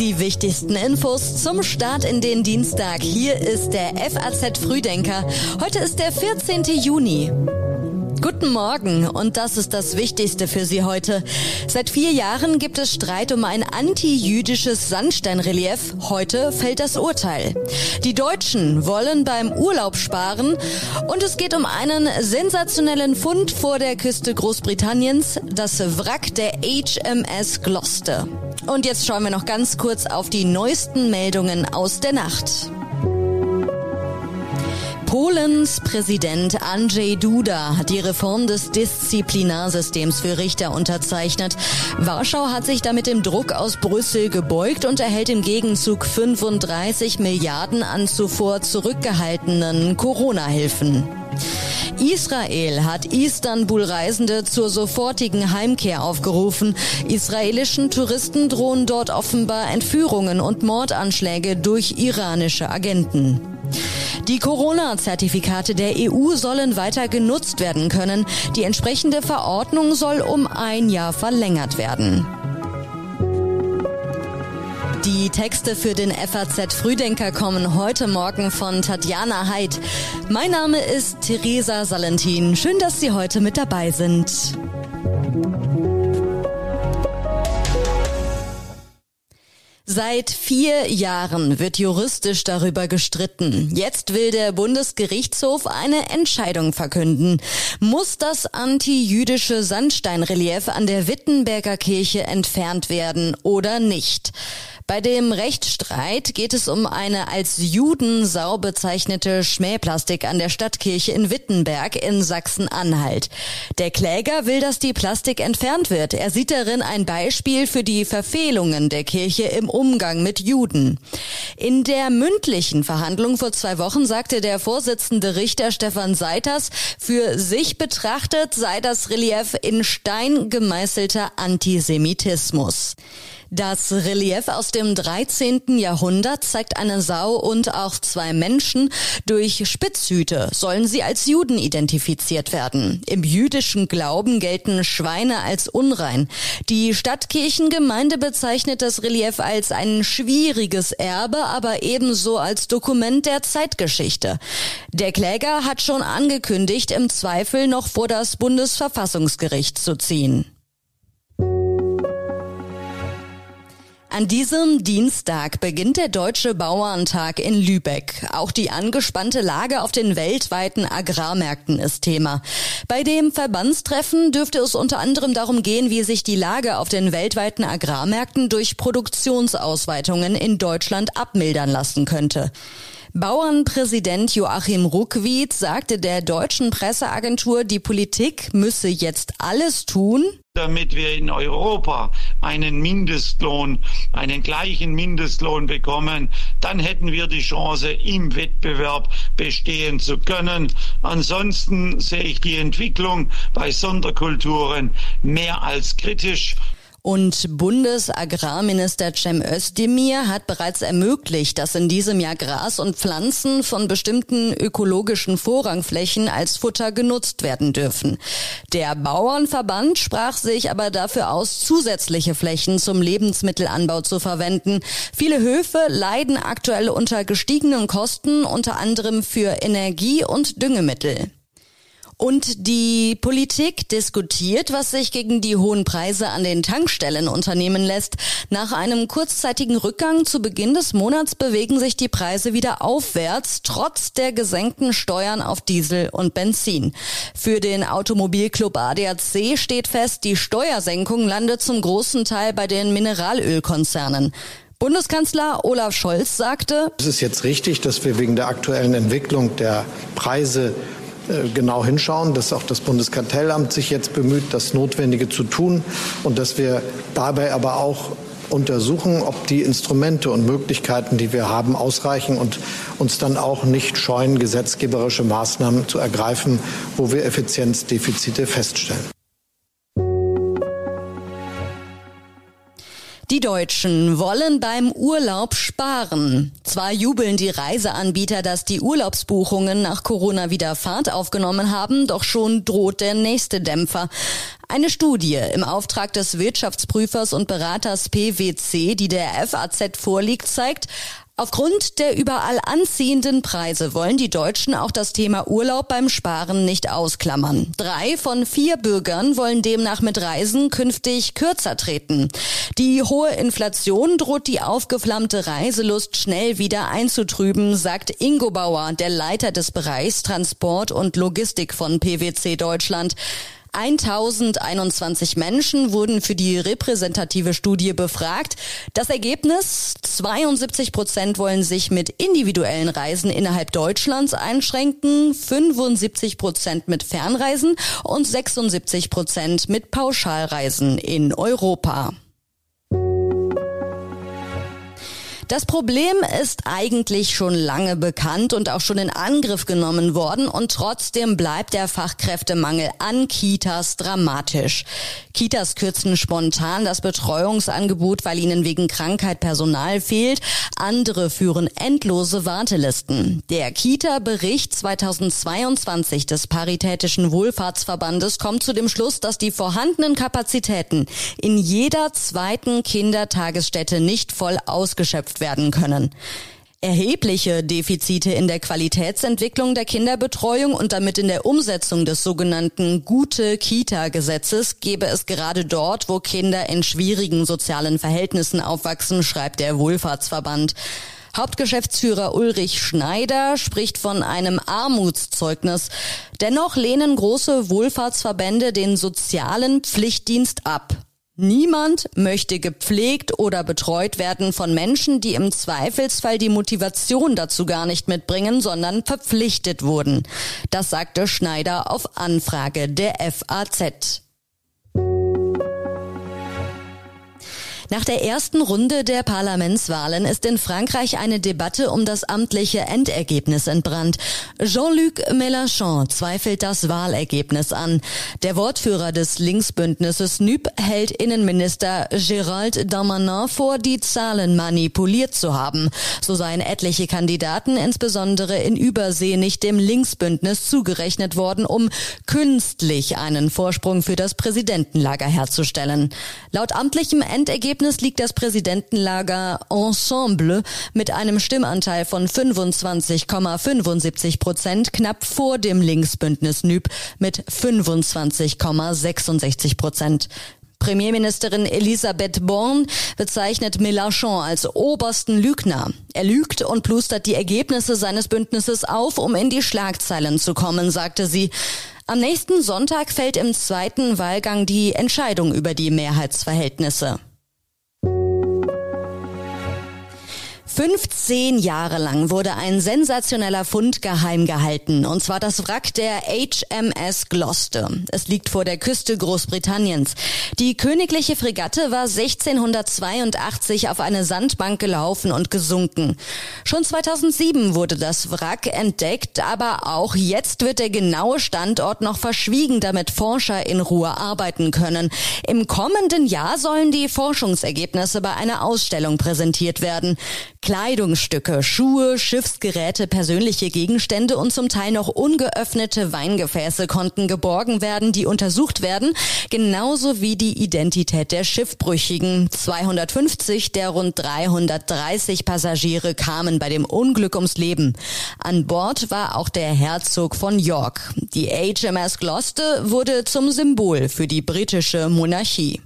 Die wichtigsten Infos zum Start in den Dienstag. Hier ist der FAZ Frühdenker. Heute ist der 14. Juni. Guten Morgen und das ist das Wichtigste für Sie heute. Seit vier Jahren gibt es Streit um ein anti-jüdisches Sandsteinrelief. Heute fällt das Urteil. Die Deutschen wollen beim Urlaub sparen und es geht um einen sensationellen Fund vor der Küste Großbritanniens, das Wrack der HMS Gloucester. Und jetzt schauen wir noch ganz kurz auf die neuesten Meldungen aus der Nacht. Polens Präsident Andrzej Duda hat die Reform des Disziplinarsystems für Richter unterzeichnet. Warschau hat sich damit dem Druck aus Brüssel gebeugt und erhält im Gegenzug 35 Milliarden an zuvor zurückgehaltenen Corona-Hilfen. Israel hat Istanbul-Reisende zur sofortigen Heimkehr aufgerufen. Israelischen Touristen drohen dort offenbar Entführungen und Mordanschläge durch iranische Agenten. Die Corona-Zertifikate der EU sollen weiter genutzt werden können. Die entsprechende Verordnung soll um ein Jahr verlängert werden. Die Texte für den FAZ Frühdenker kommen heute Morgen von Tatjana Heid. Mein Name ist Theresa Salentin. Schön, dass Sie heute mit dabei sind. Seit vier Jahren wird juristisch darüber gestritten. Jetzt will der Bundesgerichtshof eine Entscheidung verkünden. Muss das anti-jüdische Sandsteinrelief an der Wittenberger Kirche entfernt werden oder nicht? Bei dem Rechtsstreit geht es um eine als Judensau bezeichnete Schmähplastik an der Stadtkirche in Wittenberg in Sachsen-Anhalt. Der Kläger will, dass die Plastik entfernt wird. Er sieht darin ein Beispiel für die Verfehlungen der Kirche im Umgang mit Juden. In der mündlichen Verhandlung vor zwei Wochen sagte der Vorsitzende Richter Stefan Seiters, für sich betrachtet sei das Relief in Stein gemeißelter Antisemitismus. Das Relief aus dem 13. Jahrhundert zeigt eine Sau und auch zwei Menschen. Durch Spitzhüte sollen sie als Juden identifiziert werden. Im jüdischen Glauben gelten Schweine als unrein. Die Stadtkirchengemeinde bezeichnet das Relief als ein schwieriges Erbe, aber ebenso als Dokument der Zeitgeschichte. Der Kläger hat schon angekündigt, im Zweifel noch vor das Bundesverfassungsgericht zu ziehen. An diesem Dienstag beginnt der Deutsche Bauerntag in Lübeck. Auch die angespannte Lage auf den weltweiten Agrarmärkten ist Thema. Bei dem Verbandstreffen dürfte es unter anderem darum gehen, wie sich die Lage auf den weltweiten Agrarmärkten durch Produktionsausweitungen in Deutschland abmildern lassen könnte. Bauernpräsident Joachim Ruckwied sagte der deutschen Presseagentur, die Politik müsse jetzt alles tun, damit wir in Europa einen Mindestlohn, einen gleichen Mindestlohn bekommen, dann hätten wir die Chance, im Wettbewerb bestehen zu können. Ansonsten sehe ich die Entwicklung bei Sonderkulturen mehr als kritisch. Und Bundesagrarminister Cem Özdemir hat bereits ermöglicht, dass in diesem Jahr Gras und Pflanzen von bestimmten ökologischen Vorrangflächen als Futter genutzt werden dürfen. Der Bauernverband sprach sich aber dafür aus, zusätzliche Flächen zum Lebensmittelanbau zu verwenden. Viele Höfe leiden aktuell unter gestiegenen Kosten, unter anderem für Energie und Düngemittel. Und die Politik diskutiert, was sich gegen die hohen Preise an den Tankstellen unternehmen lässt. Nach einem kurzzeitigen Rückgang zu Beginn des Monats bewegen sich die Preise wieder aufwärts, trotz der gesenkten Steuern auf Diesel und Benzin. Für den Automobilclub ADAC steht fest, die Steuersenkung landet zum großen Teil bei den Mineralölkonzernen. Bundeskanzler Olaf Scholz sagte, Es ist jetzt richtig, dass wir wegen der aktuellen Entwicklung der Preise genau hinschauen, dass auch das Bundeskartellamt sich jetzt bemüht, das Notwendige zu tun und dass wir dabei aber auch untersuchen, ob die Instrumente und Möglichkeiten, die wir haben, ausreichen und uns dann auch nicht scheuen, gesetzgeberische Maßnahmen zu ergreifen, wo wir Effizienzdefizite feststellen. Deutschen wollen beim Urlaub sparen. Zwar jubeln die Reiseanbieter, dass die Urlaubsbuchungen nach Corona wieder Fahrt aufgenommen haben, doch schon droht der nächste Dämpfer. Eine Studie im Auftrag des Wirtschaftsprüfers und Beraters PwC, die der FAZ vorliegt, zeigt, Aufgrund der überall anziehenden Preise wollen die Deutschen auch das Thema Urlaub beim Sparen nicht ausklammern. Drei von vier Bürgern wollen demnach mit Reisen künftig kürzer treten. Die hohe Inflation droht die aufgeflammte Reiselust schnell wieder einzutrüben, sagt Ingo Bauer, der Leiter des Bereichs Transport und Logistik von PwC Deutschland. 1021 Menschen wurden für die repräsentative Studie befragt. Das Ergebnis, 72 Prozent wollen sich mit individuellen Reisen innerhalb Deutschlands einschränken, 75 Prozent mit Fernreisen und 76 Prozent mit Pauschalreisen in Europa. Das Problem ist eigentlich schon lange bekannt und auch schon in Angriff genommen worden und trotzdem bleibt der Fachkräftemangel an Kitas dramatisch. Kitas kürzen spontan das Betreuungsangebot, weil ihnen wegen Krankheit Personal fehlt. Andere führen endlose Wartelisten. Der Kita-Bericht 2022 des Paritätischen Wohlfahrtsverbandes kommt zu dem Schluss, dass die vorhandenen Kapazitäten in jeder zweiten Kindertagesstätte nicht voll ausgeschöpft werden können. Erhebliche Defizite in der Qualitätsentwicklung der Kinderbetreuung und damit in der Umsetzung des sogenannten Gute-Kita-Gesetzes gebe es gerade dort, wo Kinder in schwierigen sozialen Verhältnissen aufwachsen, schreibt der Wohlfahrtsverband. Hauptgeschäftsführer Ulrich Schneider spricht von einem Armutszeugnis. Dennoch lehnen große Wohlfahrtsverbände den sozialen Pflichtdienst ab. Niemand möchte gepflegt oder betreut werden von Menschen, die im Zweifelsfall die Motivation dazu gar nicht mitbringen, sondern verpflichtet wurden. Das sagte Schneider auf Anfrage der FAZ. Nach der ersten Runde der Parlamentswahlen ist in Frankreich eine Debatte um das amtliche Endergebnis entbrannt. Jean-Luc Mélenchon zweifelt das Wahlergebnis an. Der Wortführer des Linksbündnisses NÜP hält Innenminister Gérald Darmanin vor, die Zahlen manipuliert zu haben. So seien etliche Kandidaten, insbesondere in Übersee, nicht dem Linksbündnis zugerechnet worden, um künstlich einen Vorsprung für das Präsidentenlager herzustellen. Laut amtlichem Endergebnis Ergebnis liegt das Präsidentenlager Ensemble mit einem Stimmanteil von 25,75 Prozent knapp vor dem Linksbündnis NÜB mit 25,66 Prozent. Premierministerin Elisabeth Born bezeichnet Mélenchon als obersten Lügner. Er lügt und plustert die Ergebnisse seines Bündnisses auf, um in die Schlagzeilen zu kommen, sagte sie. Am nächsten Sonntag fällt im zweiten Wahlgang die Entscheidung über die Mehrheitsverhältnisse. 15 Jahre lang wurde ein sensationeller Fund geheim gehalten, und zwar das Wrack der HMS Gloucester. Es liegt vor der Küste Großbritanniens. Die königliche Fregatte war 1682 auf eine Sandbank gelaufen und gesunken. Schon 2007 wurde das Wrack entdeckt, aber auch jetzt wird der genaue Standort noch verschwiegen, damit Forscher in Ruhe arbeiten können. Im kommenden Jahr sollen die Forschungsergebnisse bei einer Ausstellung präsentiert werden. Kleidungsstücke, Schuhe, Schiffsgeräte, persönliche Gegenstände und zum Teil noch ungeöffnete Weingefäße konnten geborgen werden, die untersucht werden, genauso wie die Identität der Schiffbrüchigen. 250 der rund 330 Passagiere kamen bei dem Unglück ums Leben. An Bord war auch der Herzog von York. Die HMS Gloucester wurde zum Symbol für die britische Monarchie.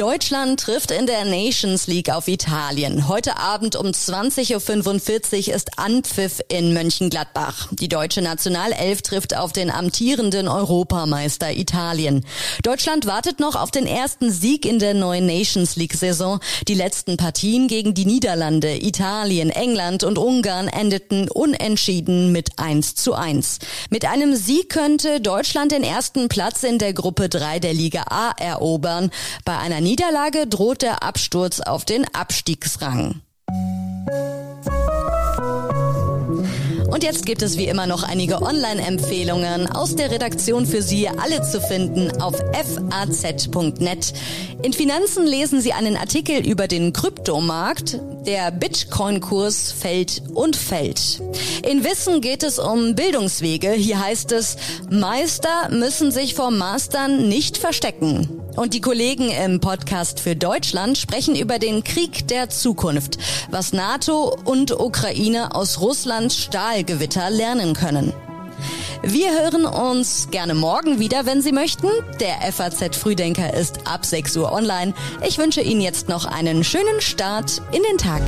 Deutschland trifft in der Nations League auf Italien. Heute Abend um 20.45 Uhr ist Anpfiff in Mönchengladbach. Die deutsche Nationalelf trifft auf den amtierenden Europameister Italien. Deutschland wartet noch auf den ersten Sieg in der neuen Nations League Saison. Die letzten Partien gegen die Niederlande, Italien, England und Ungarn endeten unentschieden mit 1 zu 1. Mit einem Sieg könnte Deutschland den ersten Platz in der Gruppe 3 der Liga A erobern. Bei einer Niederlage droht der Absturz auf den Abstiegsrang. Und jetzt gibt es wie immer noch einige Online-Empfehlungen aus der Redaktion für Sie, alle zu finden auf faz.net. In Finanzen lesen Sie einen Artikel über den Kryptomarkt. Der Bitcoin-Kurs fällt und fällt. In Wissen geht es um Bildungswege. Hier heißt es, Meister müssen sich vor Mastern nicht verstecken. Und die Kollegen im Podcast für Deutschland sprechen über den Krieg der Zukunft, was NATO und Ukraine aus Russlands Stahlgewitter lernen können. Wir hören uns gerne morgen wieder, wenn Sie möchten. Der FAZ Frühdenker ist ab 6 Uhr online. Ich wünsche Ihnen jetzt noch einen schönen Start in den Tag.